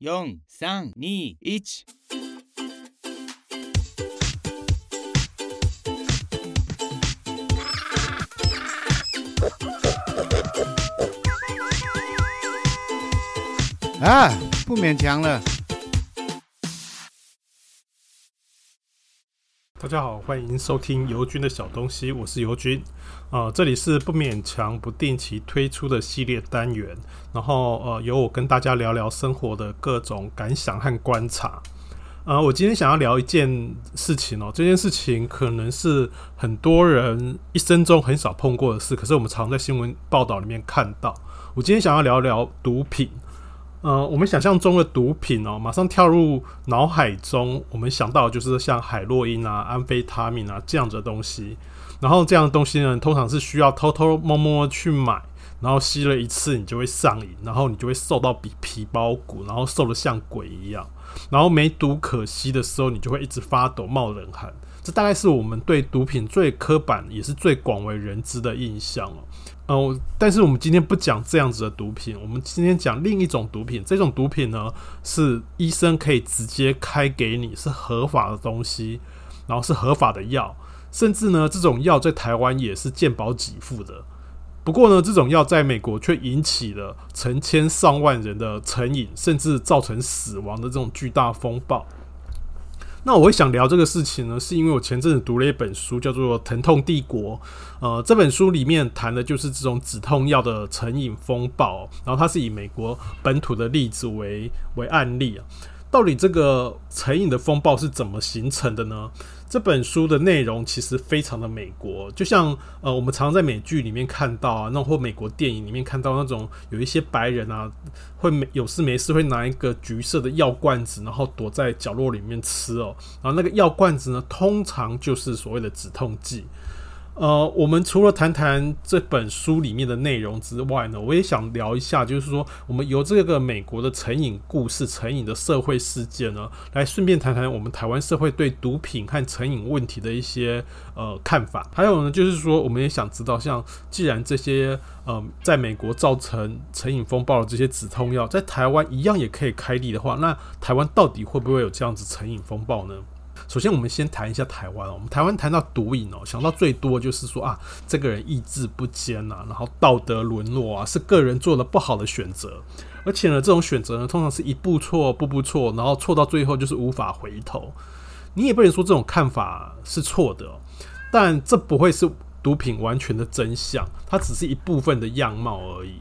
四、三、二、一。啊，不勉强了。大家好，欢迎收听尤军的小东西，我是尤军。呃，这里是不勉强不定期推出的系列单元，然后呃，由我跟大家聊聊生活的各种感想和观察。呃，我今天想要聊一件事情哦，这件事情可能是很多人一生中很少碰过的事，可是我们常在新闻报道里面看到。我今天想要聊聊毒品。呃，我们想象中的毒品哦，马上跳入脑海中，我们想到的就是像海洛因啊、安非他命啊这样子的东西。然后这样的东西呢，通常是需要偷偷摸摸去买，然后吸了一次你就会上瘾，然后你就会瘦到比皮包骨，然后瘦得像鬼一样。然后没毒可吸的时候，你就会一直发抖、冒冷汗。这大概是我们对毒品最刻板也是最广为人知的印象哦。哦，但是我们今天不讲这样子的毒品，我们今天讲另一种毒品。这种毒品呢，是医生可以直接开给你，是合法的东西，然后是合法的药，甚至呢，这种药在台湾也是健保给付的。不过呢，这种药在美国却引起了成千上万人的成瘾，甚至造成死亡的这种巨大风暴。那我会想聊这个事情呢，是因为我前阵子读了一本书，叫做《疼痛帝国》。呃，这本书里面谈的就是这种止痛药的成瘾风暴，然后它是以美国本土的例子为为案例啊。到底这个成瘾的风暴是怎么形成的呢？这本书的内容其实非常的美国，就像呃我们常在美剧里面看到啊，那或美国电影里面看到那种有一些白人啊，会没有事没事会拿一个橘色的药罐子，然后躲在角落里面吃哦，然后那个药罐子呢，通常就是所谓的止痛剂。呃，我们除了谈谈这本书里面的内容之外呢，我也想聊一下，就是说，我们由这个美国的成瘾故事、成瘾的社会事件呢，来顺便谈谈我们台湾社会对毒品和成瘾问题的一些呃看法。还有呢，就是说，我们也想知道，像既然这些呃，在美国造成成瘾风暴的这些止痛药，在台湾一样也可以开立的话，那台湾到底会不会有这样子成瘾风暴呢？首先，我们先谈一下台湾。我们台湾谈到毒瘾哦，想到最多就是说啊，这个人意志不坚呐，然后道德沦落啊，是个人做了不好的选择。而且呢，这种选择呢，通常是一步错，步步错，然后错到最后就是无法回头。你也不能说这种看法是错的，但这不会是毒品完全的真相，它只是一部分的样貌而已。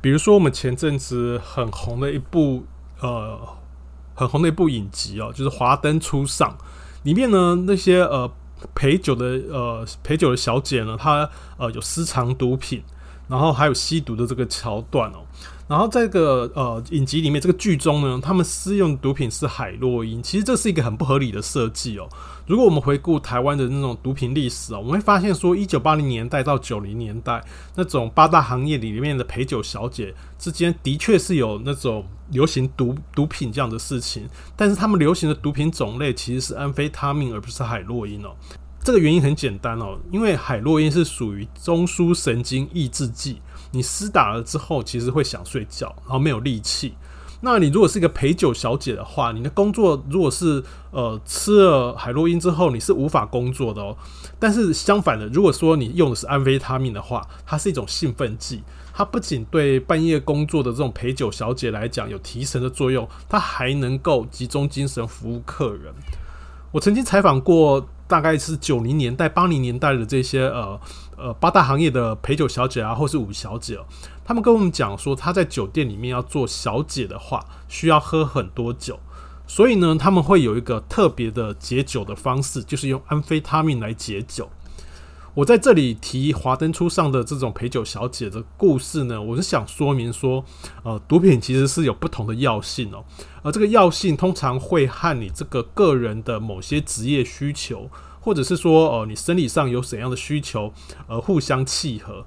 比如说，我们前阵子很红的一部呃。很红的一部影集哦，就是《华灯初上》里面呢，那些呃陪酒的呃陪酒的小姐呢，她呃有私藏毒品，然后还有吸毒的这个桥段哦。然后在这个呃影集里面，这个剧中呢，他们私用毒品是海洛因，其实这是一个很不合理的设计哦。如果我们回顾台湾的那种毒品历史哦，我们会发现说，一九八零年代到九零年代那种八大行业里面的陪酒小姐之间，的确是有那种流行毒毒品这样的事情，但是他们流行的毒品种类其实是安非他命，而不是海洛因哦。这个原因很简单哦，因为海洛因是属于中枢神经抑制剂。你施打了之后，其实会想睡觉，然后没有力气。那你如果是一个陪酒小姐的话，你的工作如果是呃吃了海洛因之后，你是无法工作的哦。但是相反的，如果说你用的是安非他命的话，它是一种兴奋剂，它不仅对半夜工作的这种陪酒小姐来讲有提神的作用，它还能够集中精神服务客人。我曾经采访过。大概是九零年代、八零年代的这些呃呃八大行业的陪酒小姐啊，或是五小姐，他们跟我们讲说，他在酒店里面要做小姐的话，需要喝很多酒，所以呢，他们会有一个特别的解酒的方式，就是用安非他命来解酒。我在这里提华灯初上的这种陪酒小姐的故事呢，我是想说明说，呃，毒品其实是有不同的药性哦，而这个药性通常会和你这个个人的某些职业需求，或者是说，呃，你生理上有怎样的需求，呃，互相契合，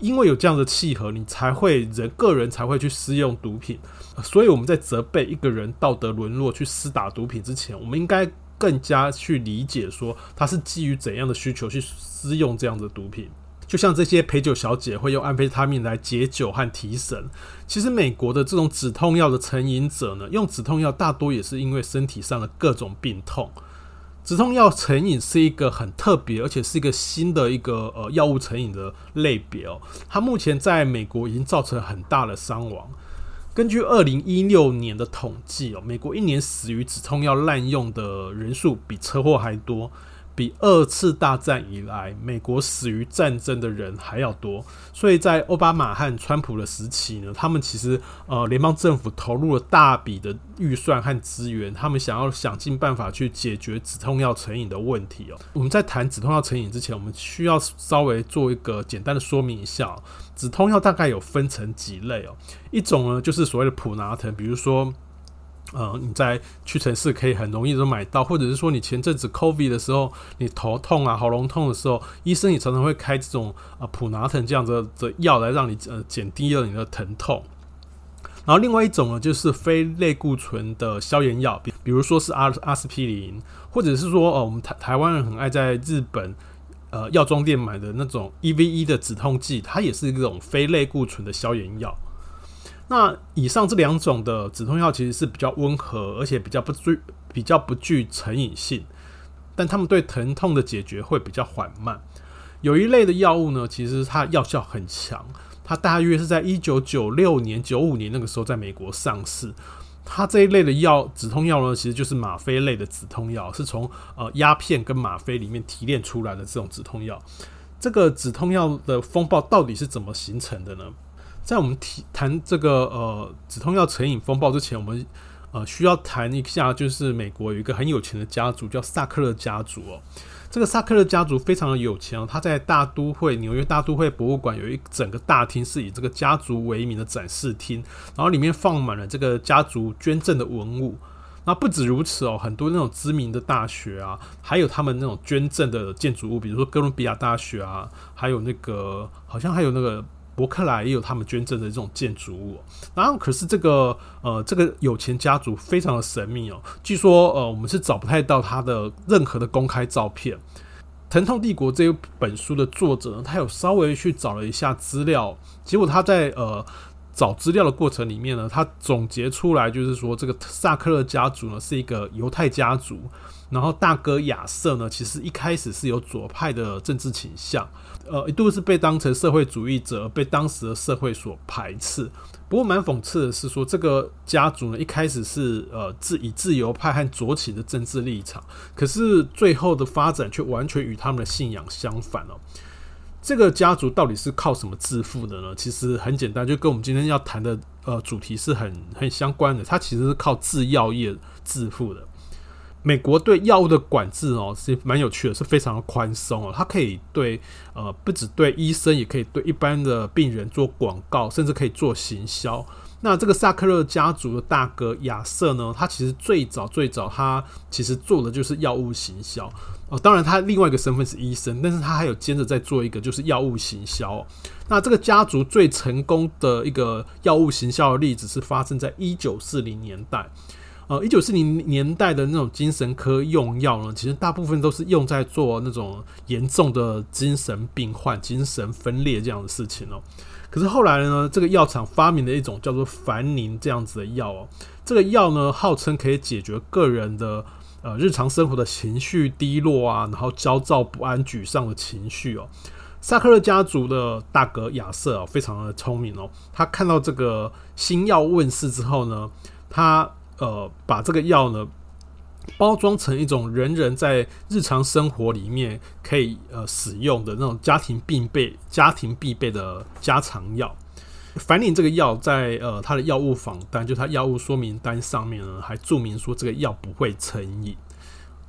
因为有这样的契合，你才会人个人才会去施用毒品，所以我们在责备一个人道德沦落去施打毒品之前，我们应该。更加去理解说他是基于怎样的需求去施用这样的毒品。就像这些陪酒小姐会用安非他命来解酒和提神。其实美国的这种止痛药的成瘾者呢，用止痛药大多也是因为身体上的各种病痛。止痛药成瘾是一个很特别，而且是一个新的一个呃药物成瘾的类别哦。它目前在美国已经造成很大的伤亡。根据二零一六年的统计哦，美国一年死于止痛药滥用的人数比车祸还多。比二次大战以来，美国死于战争的人还要多，所以在奥巴马和川普的时期呢，他们其实呃联邦政府投入了大笔的预算和资源，他们想要想尽办法去解决止痛药成瘾的问题哦。我们在谈止痛药成瘾之前，我们需要稍微做一个简单的说明一下，止痛药大概有分成几类哦，一种呢就是所谓的普拿疼，比如说。呃，你在屈臣氏可以很容易的买到，或者是说你前阵子 COVID 的时候，你头痛啊、喉咙痛的时候，医生也常常会开这种呃普拿疼这样子的药来让你呃减低了你的疼痛。然后另外一种呢，就是非类固醇的消炎药，比比如说是阿阿司匹林，或者是说呃我们台台湾人很爱在日本呃药妆店买的那种 EVE 的止痛剂，它也是一种非类固醇的消炎药。那以上这两种的止痛药其实是比较温和，而且比较不具比较不具成瘾性，但它们对疼痛的解决会比较缓慢。有一类的药物呢，其实它药效很强，它大约是在一九九六年、九五年那个时候在美国上市。它这一类的药止痛药呢，其实就是吗啡类的止痛药，是从呃鸦片跟吗啡里面提炼出来的这种止痛药。这个止痛药的风暴到底是怎么形成的呢？在我们提谈这个呃止痛药成瘾风暴之前，我们呃需要谈一下，就是美国有一个很有钱的家族叫萨克勒家族哦。这个萨克勒家族非常的有钱哦，他在大都会纽约大都会博物馆有一整个大厅是以这个家族为名的展示厅，然后里面放满了这个家族捐赠的文物。那不止如此哦，很多那种知名的大学啊，还有他们那种捐赠的建筑物，比如说哥伦比亚大学啊，还有那个好像还有那个。伯克莱也有他们捐赠的这种建筑物，然后可是这个呃这个有钱家族非常的神秘哦，据说呃我们是找不太到他的任何的公开照片。《疼痛帝国》这本书的作者呢，他有稍微去找了一下资料，结果他在呃找资料的过程里面呢，他总结出来就是说，这个萨克勒家族呢是一个犹太家族。然后大哥亚瑟呢，其实一开始是有左派的政治倾向，呃，一度是被当成社会主义者，被当时的社会所排斥。不过蛮讽刺的是说，这个家族呢，一开始是呃自以自由派和左倾的政治立场，可是最后的发展却完全与他们的信仰相反哦。这个家族到底是靠什么致富的呢？其实很简单，就跟我们今天要谈的呃主题是很很相关的，它其实是靠制药业致富的。美国对药物的管制哦，是蛮有趣的，是非常的宽松哦。它可以对呃，不只对医生，也可以对一般的病人做广告，甚至可以做行销。那这个萨克勒家族的大哥亚瑟呢，他其实最早最早，他其实做的就是药物行销哦。当然，他另外一个身份是医生，但是他还有兼着在做一个就是药物行销。那这个家族最成功的一个药物行销的例子是发生在一九四零年代。呃，一九四零年代的那种精神科用药呢，其实大部分都是用在做那种严重的精神病患、精神分裂这样的事情哦。可是后来呢，这个药厂发明了一种叫做凡宁这样子的药哦。这个药呢，号称可以解决个人的呃日常生活的情绪低落啊，然后焦躁不安、沮丧的情绪哦。萨克勒家族的大哥亚瑟哦，非常的聪明哦，他看到这个新药问世之后呢，他呃，把这个药呢包装成一种人人在日常生活里面可以呃使用的那种家庭必备、家庭必备的家常药。凡宁这个药在呃它的药物仿单，就它药物说明单上面呢，还注明说这个药不会成瘾。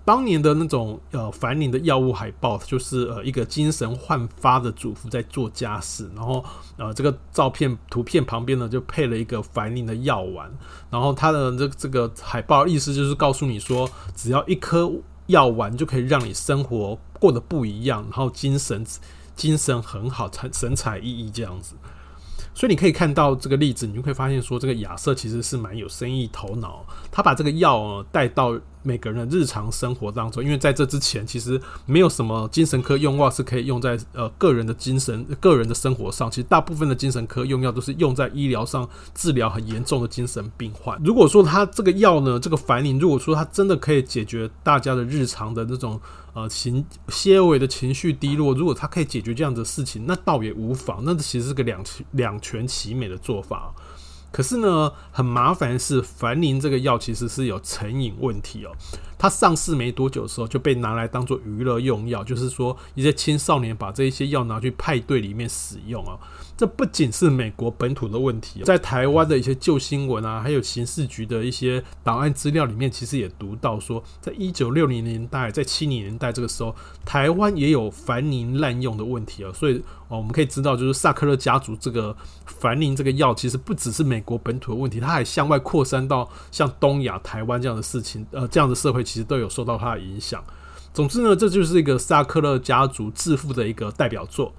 当年的那种呃凡宁的药物海报，就是呃一个精神焕发的主妇在做家事，然后呃这个照片图片旁边呢就配了一个凡宁的药丸，然后它的这这个海报意思就是告诉你说，只要一颗药丸就可以让你生活过得不一样，然后精神精神很好，神神采奕奕这样子。所以你可以看到这个例子，你就会发现说，这个亚瑟其实是蛮有生意头脑，他把这个药带到每个人的日常生活当中，因为在这之前其实没有什么精神科用药是可以用在呃个人的精神、个人的生活上。其实大部分的精神科用药都是用在医疗上治疗很严重的精神病患。如果说他这个药呢，这个凡宁，如果说他真的可以解决大家的日常的那种呃情些微的情绪低落，如果他可以解决这样的事情，那倒也无妨。那其实是个两两全其美的做法。可是呢，很麻烦是，凡宁这个药其实是有成瘾问题哦。它上市没多久的时候就被拿来当做娱乐用药，就是说一些青少年把这一些药拿去派对里面使用啊。这不仅是美国本土的问题，在台湾的一些旧新闻啊，还有刑事局的一些档案资料里面，其实也读到说，在一九六零年代，在七零年代这个时候，台湾也有凡宁滥用的问题啊。所以哦，我们可以知道，就是萨克勒家族这个凡宁这个药，其实不只是美国本土的问题，它还向外扩散到像东亚、台湾这样的事情，呃，这样的社会其实都有受到它的影响。总之呢，这就是一个萨克勒家族致富的一个代表作。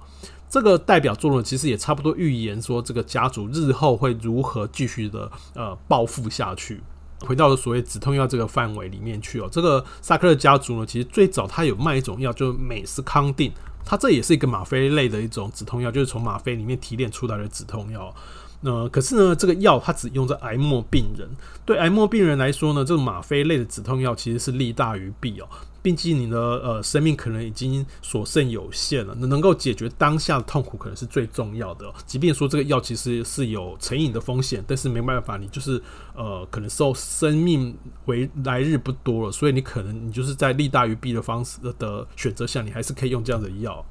这个代表作呢，其实也差不多预言说，这个家族日后会如何继续的呃暴富下去，回到了所谓止痛药这个范围里面去哦。这个萨克勒家族呢，其实最早他有卖一种药，就是美斯康定，它这也是一个吗啡类的一种止痛药，就是从吗啡里面提炼出来的止痛药。那、可是呢，这个药它只用在癌末病人，对癌末病人来说呢，这个吗啡类的止痛药其实是利大于弊哦。毕竟你的呃生命可能已经所剩有限了，那能够解决当下的痛苦可能是最重要的。即便说这个药其实是有成瘾的风险，但是没办法，你就是呃可能受生命为来日不多了，所以你可能你就是在利大于弊的方式的选择下，你还是可以用这样的药。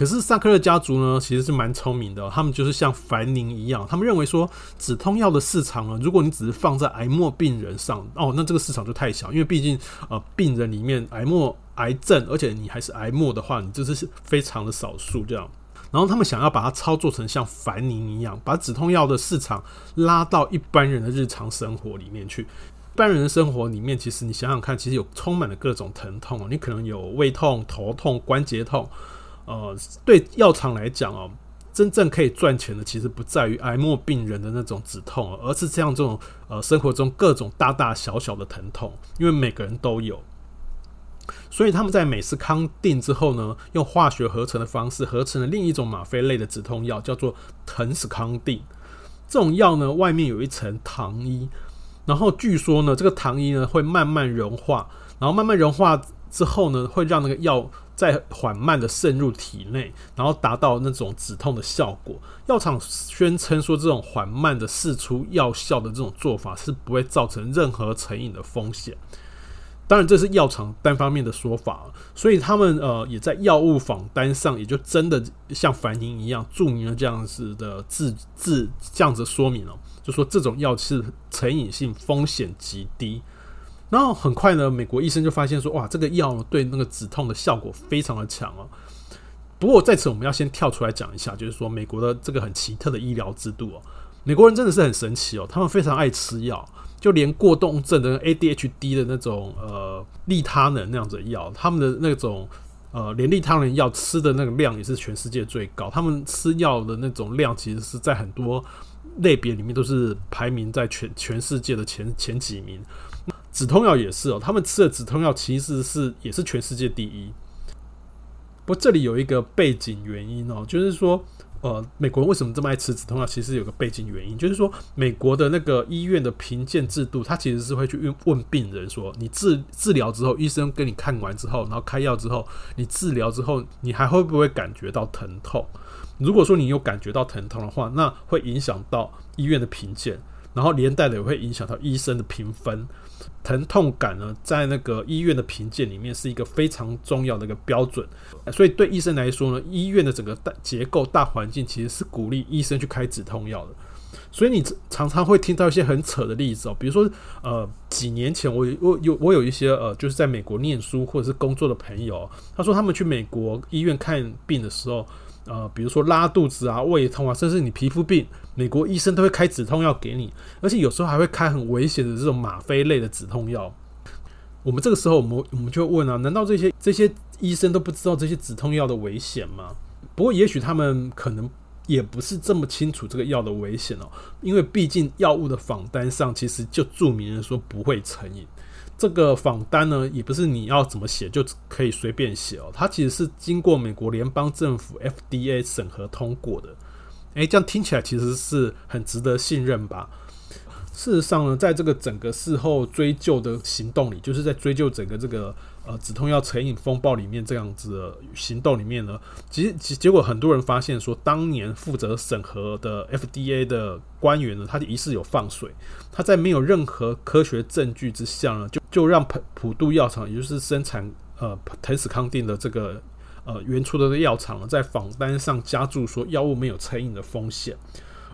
可是萨克勒家族呢，其实是蛮聪明的，他们就是像凡宁一样，他们认为说止痛药的市场呢，如果你只是放在癌末病人上哦，那这个市场就太小，因为毕竟呃病人里面癌末癌症，而且你还是癌末的话，你就是非常的少数这样。然后他们想要把它操作成像凡宁一样，把止痛药的市场拉到一般人的日常生活里面去。一般人的生活里面，其实你想想看，其实有充满了各种疼痛，你可能有胃痛、头痛、关节痛。呃，对药厂来讲哦，真正可以赚钱的，其实不在于癌末病人的那种止痛，而是这样这种呃生活中各种大大小小的疼痛，因为每个人都有。所以他们在美斯康定之后呢，用化学合成的方式合成了另一种吗啡类的止痛药，叫做腾死康定。这种药呢，外面有一层糖衣，然后据说呢，这个糖衣呢会慢慢融化，然后慢慢融化之后呢，会让那个药。在缓慢的渗入体内，然后达到那种止痛的效果。药厂宣称说，这种缓慢的释出药效的这种做法是不会造成任何成瘾的风险。当然，这是药厂单方面的说法，所以他们呃也在药物仿单上，也就真的像凡宁一样注明了这样子的字字这样子说明了，就说这种药是成瘾性风险极低。然后很快呢，美国医生就发现说，哇，这个药对那个止痛的效果非常的强哦。不过在此我们要先跳出来讲一下，就是说美国的这个很奇特的医疗制度哦，美国人真的是很神奇哦，他们非常爱吃药，就连过动症的 ADHD 的那种呃利他能那样子药，他们的那种呃连利他能药吃的那个量也是全世界最高，他们吃药的那种量其实是在很多类别里面都是排名在全全世界的前前几名。止痛药也是哦，他们吃的止痛药其实是也是全世界第一。不过这里有一个背景原因哦，就是说，呃，美国人为什么这么爱吃止痛药？其实有个背景原因，就是说，美国的那个医院的评鉴制度，他其实是会去问问病人说，你治治疗之后，医生跟你看完之后，然后开药之后，你治疗之后，你还会不会感觉到疼痛？如果说你有感觉到疼痛的话，那会影响到医院的评鉴，然后连带的也会影响到医生的评分。疼痛感呢，在那个医院的评鉴里面是一个非常重要的一个标准，所以对医生来说呢，医院的整个大结构、大环境其实是鼓励医生去开止痛药的。所以你常常会听到一些很扯的例子哦，比如说呃，几年前我我有我有一些呃，就是在美国念书或者是工作的朋友，他说他们去美国医院看病的时候。呃，比如说拉肚子啊、胃痛啊，甚至你皮肤病，美国医生都会开止痛药给你，而且有时候还会开很危险的这种吗啡类的止痛药。我们这个时候，我们我们就问啊，难道这些这些医生都不知道这些止痛药的危险吗？不过，也许他们可能也不是这么清楚这个药的危险哦，因为毕竟药物的仿单上其实就注明了说不会成瘾。这个访单呢，也不是你要怎么写就可以随便写哦，它其实是经过美国联邦政府 FDA 审核通过的。诶，这样听起来其实是很值得信任吧？事实上呢，在这个整个事后追究的行动里，就是在追究整个这个呃止痛药成瘾风暴里面这样子的行动里面呢，其实结结果很多人发现说，当年负责审核的 FDA 的官员呢，他疑似有放水，他在没有任何科学证据之下呢，就就让普普渡药厂，也就是生产呃藤始康定的这个呃原初的药厂，在访单上加注说药物没有成瘾的风险。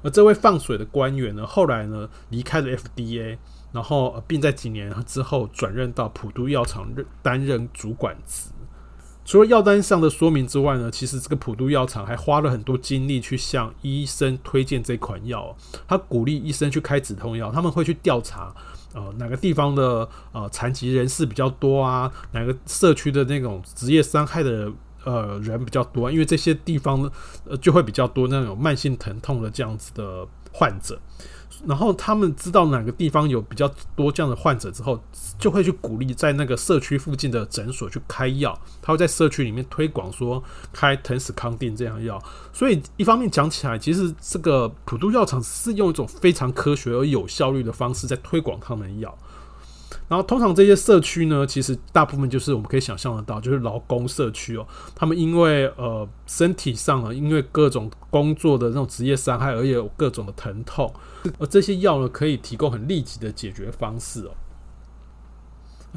而这位放水的官员呢，后来呢离开了 FDA，然后并在几年之后转任到普渡药厂任担任主管职。除了药单上的说明之外呢，其实这个普渡药厂还花了很多精力去向医生推荐这款药。他鼓励医生去开止痛药，他们会去调查，呃，哪个地方的呃残疾人士比较多啊？哪个社区的那种职业伤害的。呃，人比较多，因为这些地方呢呃就会比较多那种慢性疼痛的这样子的患者，然后他们知道哪个地方有比较多这样的患者之后，就会去鼓励在那个社区附近的诊所去开药，他会在社区里面推广说开藤始康定这样药，所以一方面讲起来，其实这个普渡药厂是用一种非常科学而有效率的方式在推广他们的药。然后，通常这些社区呢，其实大部分就是我们可以想象得到，就是劳工社区哦。他们因为呃身体上啊，因为各种工作的那种职业伤害，而且有各种的疼痛，而这些药呢，可以提供很立即的解决方式哦。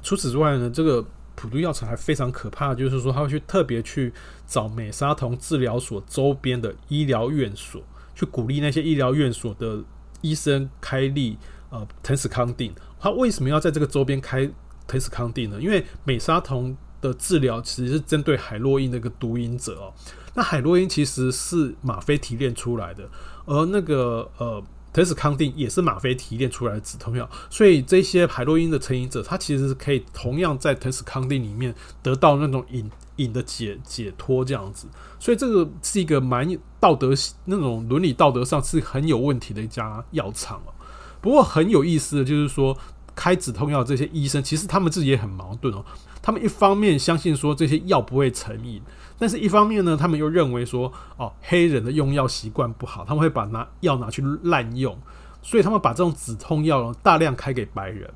除此之外呢，这个普渡药厂还非常可怕，就是说他会去特别去找美沙酮治疗所周边的医疗院所，去鼓励那些医疗院所的医生开立呃藤斯康定。他为什么要在这个周边开藤斯康定呢？因为美沙酮的治疗其实是针对海洛因的一个毒瘾者哦。那海洛因其实是吗啡提炼出来的，而那个呃藤斯康定也是吗啡提炼出来的止痛药，所以这些海洛因的成瘾者，他其实是可以同样在藤斯康定里面得到那种瘾瘾的解解脱这样子。所以这个是一个蛮道德那种伦理道德上是很有问题的一家药厂哦。不过很有意思的就是说，开止痛药这些医生，其实他们自己也很矛盾哦。他们一方面相信说这些药不会成瘾，但是一方面呢，他们又认为说，哦，黑人的用药习惯不好，他们会把拿药拿去滥用，所以他们把这种止痛药大量开给白人。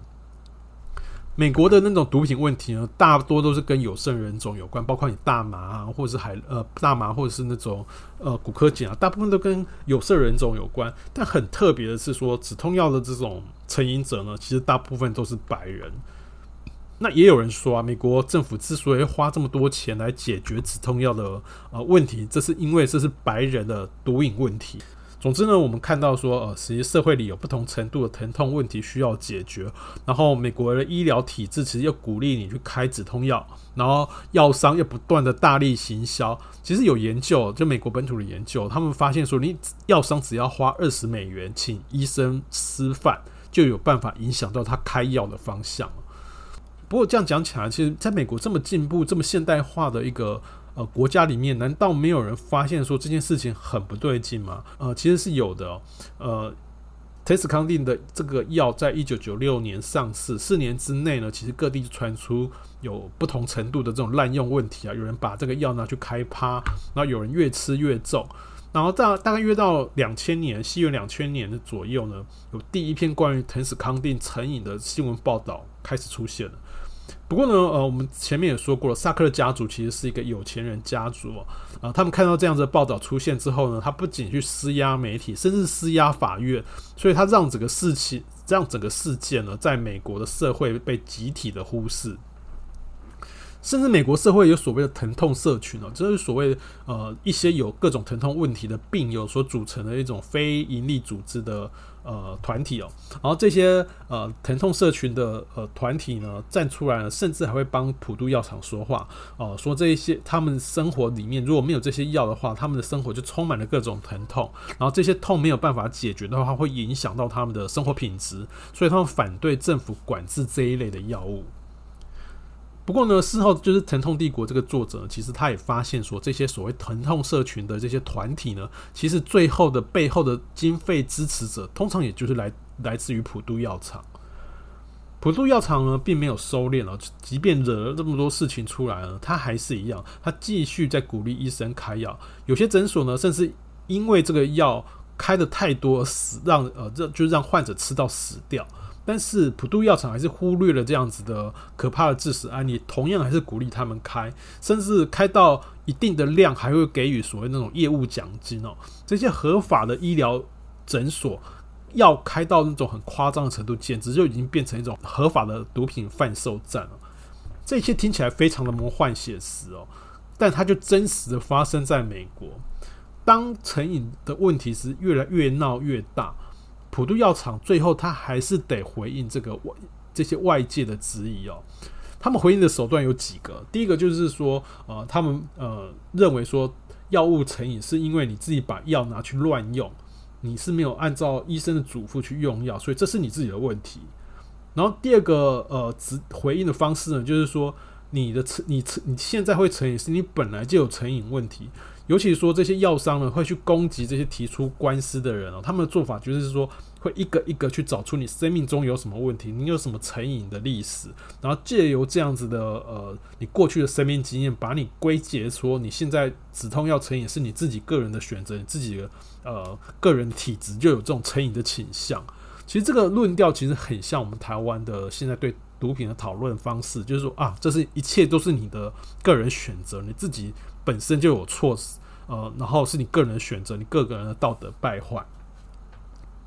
美国的那种毒品问题呢，大多都是跟有色人种有关，包括你大麻啊，或者是海呃大麻，或者是那种呃古柯碱啊，大部分都跟有色人种有关。但很特别的是说，止痛药的这种成瘾者呢，其实大部分都是白人。那也有人说啊，美国政府之所以花这么多钱来解决止痛药的呃问题，这是因为这是白人的毒瘾问题。总之呢，我们看到说，呃，实际社会里有不同程度的疼痛问题需要解决。然后，美国的医疗体制其实又鼓励你去开止痛药，然后药商又不断的大力行销。其实有研究，就美国本土的研究，他们发现说，你药商只要花二十美元请医生吃饭，就有办法影响到他开药的方向。不过这样讲起来，其实在美国这么进步、这么现代化的一个。呃，国家里面难道没有人发现说这件事情很不对劲吗？呃，其实是有的哦。呃，藤始康定的这个药在一九九六年上市，四年之内呢，其实各地就传出有不同程度的这种滥用问题啊。有人把这个药拿去开趴，然后有人越吃越重，然后大大概约到两千年，西元两千年的左右呢，有第一篇关于藤始康定成瘾的新闻报道开始出现了。不过呢，呃，我们前面也说过了，萨克的家族其实是一个有钱人家族啊、呃。他们看到这样子的报道出现之后呢，他不仅去施压媒体，甚至施压法院，所以他让整个事情，让整个事件呢，在美国的社会被集体的忽视，甚至美国社会有所谓的疼痛社群哦，这是所谓呃一些有各种疼痛问题的病友所组成的一种非营利组织的。呃，团体哦，然后这些呃疼痛社群的呃团体呢站出来了，甚至还会帮普渡药厂说话。哦、呃，说这一些他们生活里面如果没有这些药的话，他们的生活就充满了各种疼痛，然后这些痛没有办法解决的话，会影响到他们的生活品质，所以他们反对政府管制这一类的药物。不过呢，事后就是《疼痛帝国》这个作者，其实他也发现说，这些所谓疼痛社群的这些团体呢，其实最后的背后的经费支持者，通常也就是来 来自于普渡药厂。普渡药厂呢，并没有收敛了，即便惹了这么多事情出来了，他还是一样，他继续在鼓励医生开药。有些诊所呢，甚至因为这个药开的太多，死让呃，这就让患者吃到死掉。但是普渡药厂还是忽略了这样子的可怕的致死案例，同样还是鼓励他们开，甚至开到一定的量，还会给予所谓那种业务奖金哦。这些合法的医疗诊所要开到那种很夸张的程度，简直就已经变成一种合法的毒品贩售站了。这些听起来非常的魔幻写实哦，但它就真实的发生在美国。当成瘾的问题是越来越闹越大。普渡药厂最后他还是得回应这个外这些外界的质疑哦。他们回应的手段有几个，第一个就是说，呃，他们呃认为说药物成瘾是因为你自己把药拿去乱用，你是没有按照医生的嘱咐去用药，所以这是你自己的问题。然后第二个呃直回应的方式呢，就是说你的成你成你现在会成瘾是你本来就有成瘾问题。尤其说这些药商呢，会去攻击这些提出官司的人哦。他们的做法就是说，会一个一个去找出你生命中有什么问题，你有什么成瘾的历史，然后借由这样子的呃，你过去的生命经验，把你归结说你现在止痛药成瘾是你自己个人的选择，你自己的呃个人体质就有这种成瘾的倾向。其实这个论调其实很像我们台湾的现在对毒品的讨论方式，就是说啊，这是一切都是你的个人选择，你自己。本身就有错，呃，然后是你个人的选择，你个个人的道德败坏。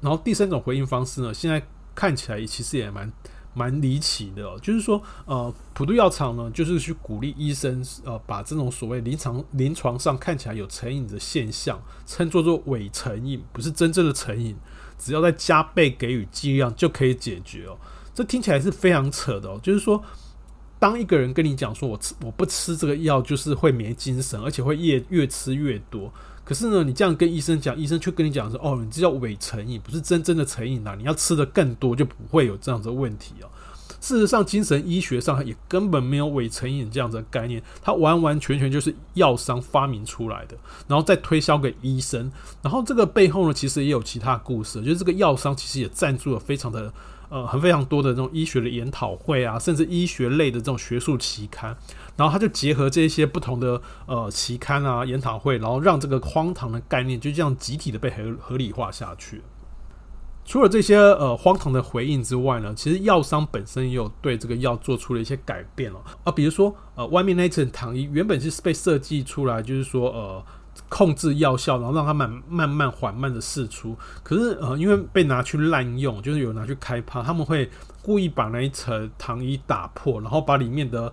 然后第三种回应方式呢，现在看起来其实也蛮蛮离奇的，就是说，呃，普渡药厂呢，就是去鼓励医生，呃，把这种所谓临床临床上看起来有成瘾的现象，称作做伪成瘾，不是真正的成瘾，只要再加倍给予剂量就可以解决哦。这听起来是非常扯的哦，就是说。当一个人跟你讲说，我吃我不吃这个药就是会没精神，而且会越越吃越多。可是呢，你这样跟医生讲，医生却跟你讲说，哦，你这叫伪成瘾，不是真正的成瘾啊！你要吃的更多，就不会有这样的问题哦。事实上，精神医学上也根本没有伪成瘾这样的概念，它完完全全就是药商发明出来的，然后再推销给医生。然后这个背后呢，其实也有其他故事，就是这个药商其实也赞助了非常的。呃，很非常多的这种医学的研讨会啊，甚至医学类的这种学术期刊，然后他就结合这些不同的呃期刊啊、研讨会，然后让这个荒唐的概念就这样集体的被合合理化下去。除了这些呃荒唐的回应之外呢，其实药商本身也有对这个药做出了一些改变了啊，比如说呃外面那层糖衣原本是被设计出来，就是说呃。控制药效，然后让它慢慢慢缓慢的释出。可是呃，因为被拿去滥用，就是有拿去开趴，他们会故意把那一层糖衣打破，然后把里面的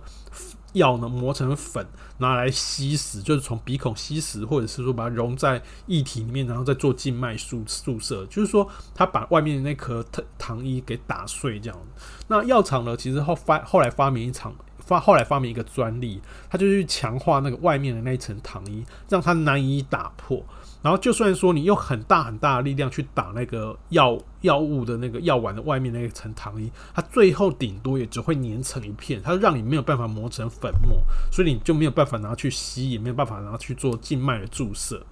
药呢磨成粉，拿来吸食，就是从鼻孔吸食，或者是说把它溶在液体里面，然后再做静脉注注射。就是说，他把外面的那颗糖糖衣给打碎这样。那药厂呢，其实后发后来发明一场。发后来发明一个专利，它就是去强化那个外面的那一层糖衣，让它难以打破。然后就算说你用很大很大的力量去打那个药药物的那个药丸的外面那一层糖衣，它最后顶多也只会粘成一片，它让你没有办法磨成粉末，所以你就没有办法拿去吸，也没有办法拿去做静脉的注射。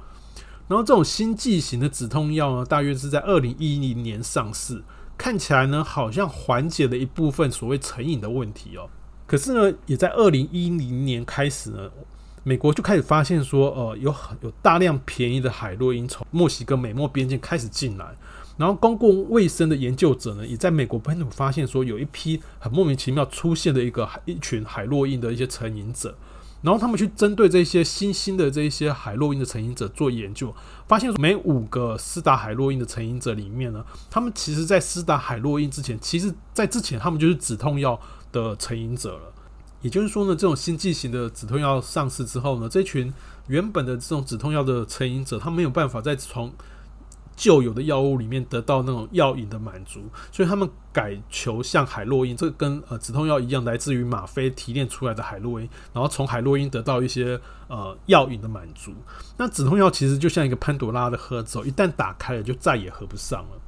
然后这种新剂型的止痛药呢，大约是在二零一零年上市，看起来呢好像缓解了一部分所谓成瘾的问题哦。可是呢，也在二零一零年开始呢，美国就开始发现说，呃，有很有大量便宜的海洛因从墨西哥美墨边境开始进来，然后公共卫生的研究者呢，也在美国本土发现说，有一批很莫名其妙出现的一个一群海洛因的一些成瘾者，然后他们去针对这些新兴的这一些海洛因的成瘾者做研究，发现每五个施打海洛因的成瘾者里面呢，他们其实在施打海洛因之前，其实在之前他们就是止痛药的成瘾者了，也就是说呢，这种新剂型的止痛药上市之后呢，这群原本的这种止痛药的成瘾者，他没有办法再从旧有的药物里面得到那种药瘾的满足，所以他们改求像海洛因，这个跟呃止痛药一样，来自于吗啡提炼出来的海洛因，然后从海洛因得到一些呃药瘾的满足。那止痛药其实就像一个潘朵拉的盒子，一旦打开了，就再也合不上了。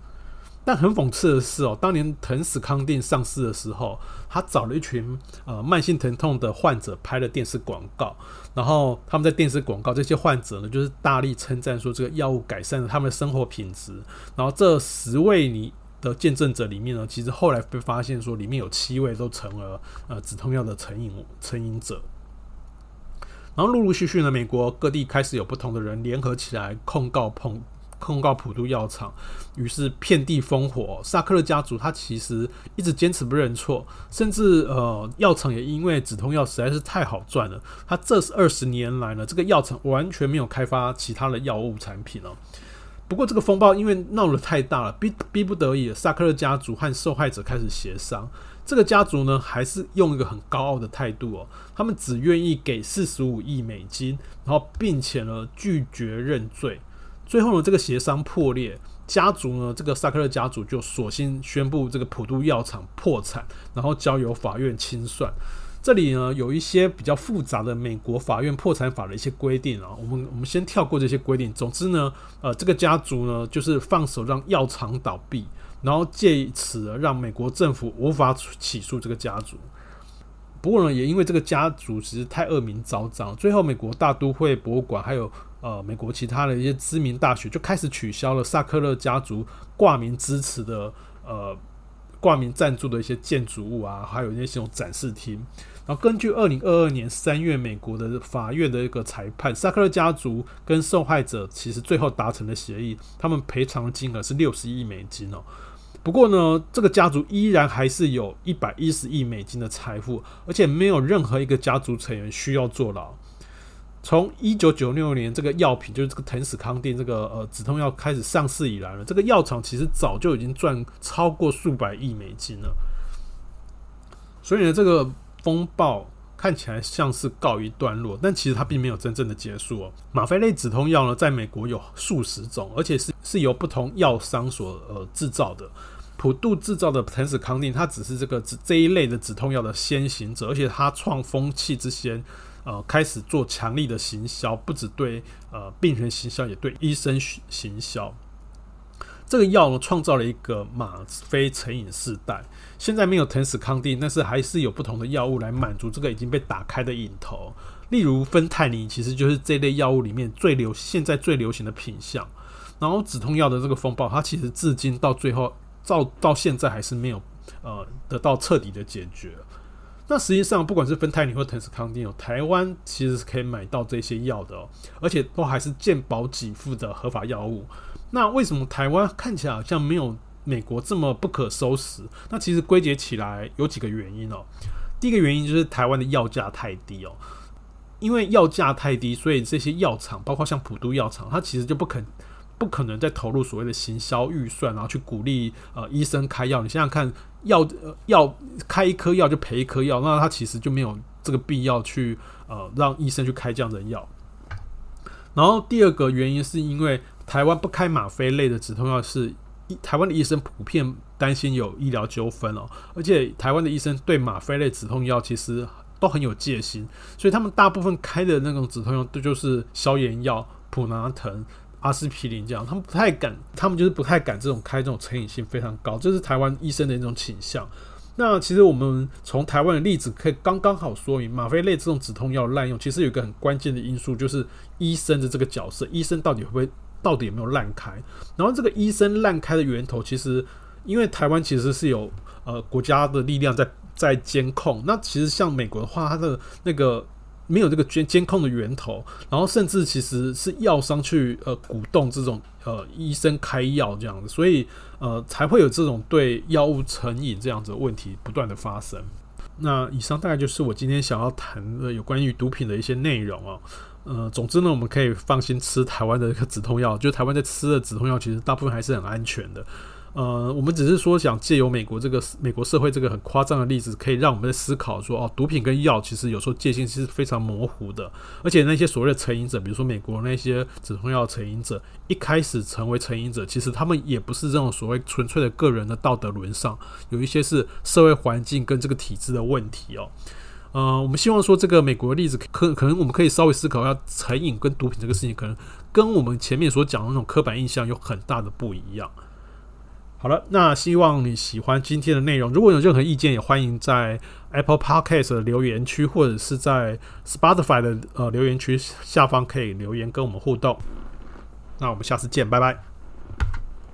但很讽刺的是哦，当年疼死康定上市的时候，他找了一群呃慢性疼痛的患者拍了电视广告，然后他们在电视广告，这些患者呢就是大力称赞说这个药物改善了他们的生活品质，然后这十位你的见证者里面呢，其实后来被发现说里面有七位都成了呃止痛药的成瘾成瘾者。然后陆陆续续呢，美国各地开始有不同的人联合起来控告碰。控告普渡药厂，于是遍地烽火。萨克勒家族他其实一直坚持不认错，甚至呃药厂也因为止痛药实在是太好赚了，他这二十年来呢，这个药厂完全没有开发其他的药物产品哦。不过这个风暴因为闹得太大了，逼逼不得已，萨克勒家族和受害者开始协商。这个家族呢，还是用一个很高傲的态度哦，他们只愿意给四十五亿美金，然后并且呢拒绝认罪。最后呢，这个协商破裂，家族呢，这个萨克勒家族就索性宣布这个普渡药厂破产，然后交由法院清算。这里呢，有一些比较复杂的美国法院破产法的一些规定啊，我们我们先跳过这些规定。总之呢，呃，这个家族呢，就是放手让药厂倒闭，然后借此让美国政府无法起诉这个家族。不过呢，也因为这个家族其实太恶名昭彰，最后美国大都会博物馆还有。呃，美国其他的一些知名大学就开始取消了萨克勒家族挂名支持的呃挂名赞助的一些建筑物啊，还有那些种展示厅。然后根据二零二二年三月美国的法院的一个裁判，萨克勒家族跟受害者其实最后达成的协议，他们赔偿金额是六十亿美金哦。不过呢，这个家族依然还是有一百一十亿美金的财富，而且没有任何一个家族成员需要坐牢。从一九九六年这个药品就是这个腾死康定这个呃止痛药开始上市以来呢，这个药厂其实早就已经赚超过数百亿美金了。所以呢，这个风暴看起来像是告一段落，但其实它并没有真正的结束哦。吗啡类止痛药呢，在美国有数十种，而且是是由不同药商所呃制造的。普渡制造的腾死康定，它只是这个这一类的止痛药的先行者，而且它创风气之先。呃，开始做强力的行销，不只对呃病人行销，也对医生行销。这个药呢，创造了一个吗啡成瘾时代。现在没有腾死康定，但是还是有不同的药物来满足这个已经被打开的瘾头。例如芬太尼，其实就是这类药物里面最流现在最流行的品项。然后止痛药的这个风暴，它其实至今到最后到到现在还是没有呃得到彻底的解决。那实际上，不管是芬太尼或腾斯康定哦，台湾其实是可以买到这些药的哦，而且都还是健保给付的合法药物。那为什么台湾看起来好像没有美国这么不可收拾？那其实归结起来有几个原因哦。第一个原因就是台湾的药价太低哦，因为药价太低，所以这些药厂，包括像普渡药厂，它其实就不肯。不可能再投入所谓的行销预算，然后去鼓励呃医生开药。你想想看，药呃药开一颗药就赔一颗药，那他其实就没有这个必要去呃让医生去开这样的药。然后第二个原因是因为台湾不开吗啡类的止痛药，是台湾的医生普遍担心有医疗纠纷哦，而且台湾的医生对吗啡类止痛药其实都很有戒心，所以他们大部分开的那种止痛药都就是消炎药、普拿疼。阿司匹林这样，他们不太敢，他们就是不太敢这种开这种成瘾性非常高，这是台湾医生的一种倾向。那其实我们从台湾的例子可以刚刚好说明，吗啡类这种止痛药滥用，其实有一个很关键的因素，就是医生的这个角色，医生到底会不会，到底有没有滥开？然后这个医生滥开的源头，其实因为台湾其实是有呃国家的力量在在监控。那其实像美国的话，它的那个。没有这个监监控的源头，然后甚至其实是药商去呃鼓动这种呃医生开药这样子，所以呃才会有这种对药物成瘾这样子的问题不断的发生。那以上大概就是我今天想要谈的有关于毒品的一些内容哦。呃，总之呢，我们可以放心吃台湾的一个止痛药，就台湾在吃的止痛药，其实大部分还是很安全的。呃，我们只是说想借由美国这个美国社会这个很夸张的例子，可以让我们在思考说，哦，毒品跟药其实有时候界限是非常模糊的，而且那些所谓的成瘾者，比如说美国那些止痛药成瘾者，一开始成为成瘾者，其实他们也不是这种所谓纯粹的个人的道德沦丧，有一些是社会环境跟这个体制的问题哦。呃，我们希望说这个美国的例子可可能我们可以稍微思考一下，成瘾跟毒品这个事情，可能跟我们前面所讲的那种刻板印象有很大的不一样。好了，那希望你喜欢今天的内容。如果有任何意见，也欢迎在 Apple Podcast 的留言区，或者是在 Spotify 的呃留言区下方可以留言跟我们互动。那我们下次见，拜拜。